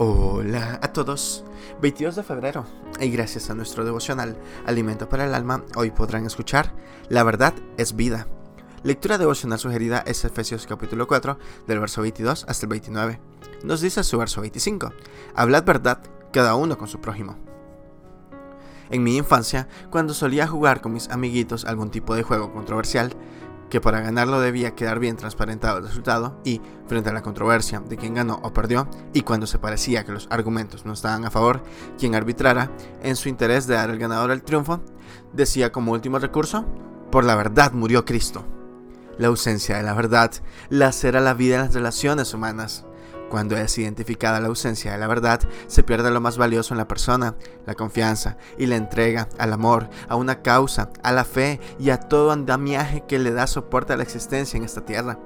Hola a todos. 22 de febrero y gracias a nuestro devocional Alimento para el Alma, hoy podrán escuchar La verdad es vida. Lectura devocional sugerida es Efesios capítulo 4 del verso 22 hasta el 29. Nos dice su verso 25, Hablad verdad cada uno con su prójimo. En mi infancia, cuando solía jugar con mis amiguitos algún tipo de juego controversial, que para ganarlo debía quedar bien transparentado el resultado y, frente a la controversia de quién ganó o perdió, y cuando se parecía que los argumentos no estaban a favor, quien arbitrara, en su interés de dar al ganador el triunfo, decía como último recurso, por la verdad murió Cristo. La ausencia de la verdad lacera la vida en las relaciones humanas. Cuando es identificada la ausencia de la verdad, se pierde lo más valioso en la persona, la confianza y la entrega al amor, a una causa, a la fe y a todo andamiaje que le da soporte a la existencia en esta tierra.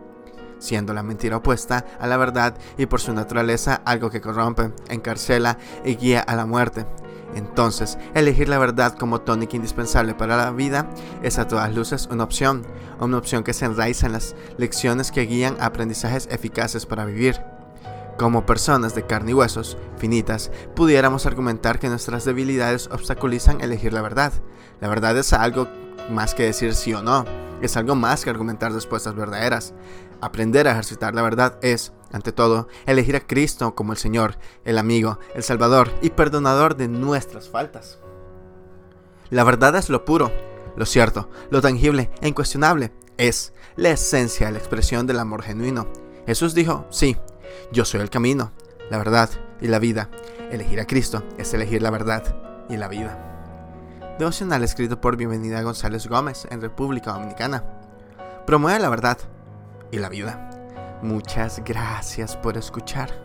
Siendo la mentira opuesta a la verdad y por su naturaleza algo que corrompe, encarcela y guía a la muerte. Entonces, elegir la verdad como tónica indispensable para la vida es a todas luces una opción, una opción que se enraiza en las lecciones que guían a aprendizajes eficaces para vivir. Como personas de carne y huesos, finitas, pudiéramos argumentar que nuestras debilidades obstaculizan elegir la verdad. La verdad es algo más que decir sí o no, es algo más que argumentar respuestas verdaderas. Aprender a ejercitar la verdad es, ante todo, elegir a Cristo como el Señor, el amigo, el Salvador y perdonador de nuestras faltas. La verdad es lo puro, lo cierto, lo tangible e incuestionable. Es la esencia la expresión del amor genuino. Jesús dijo, sí, yo soy el camino, la verdad y la vida. Elegir a Cristo es elegir la verdad y la vida. Devocional escrito por Bienvenida González Gómez en República Dominicana. Promueve la verdad y la vida. Muchas gracias por escuchar.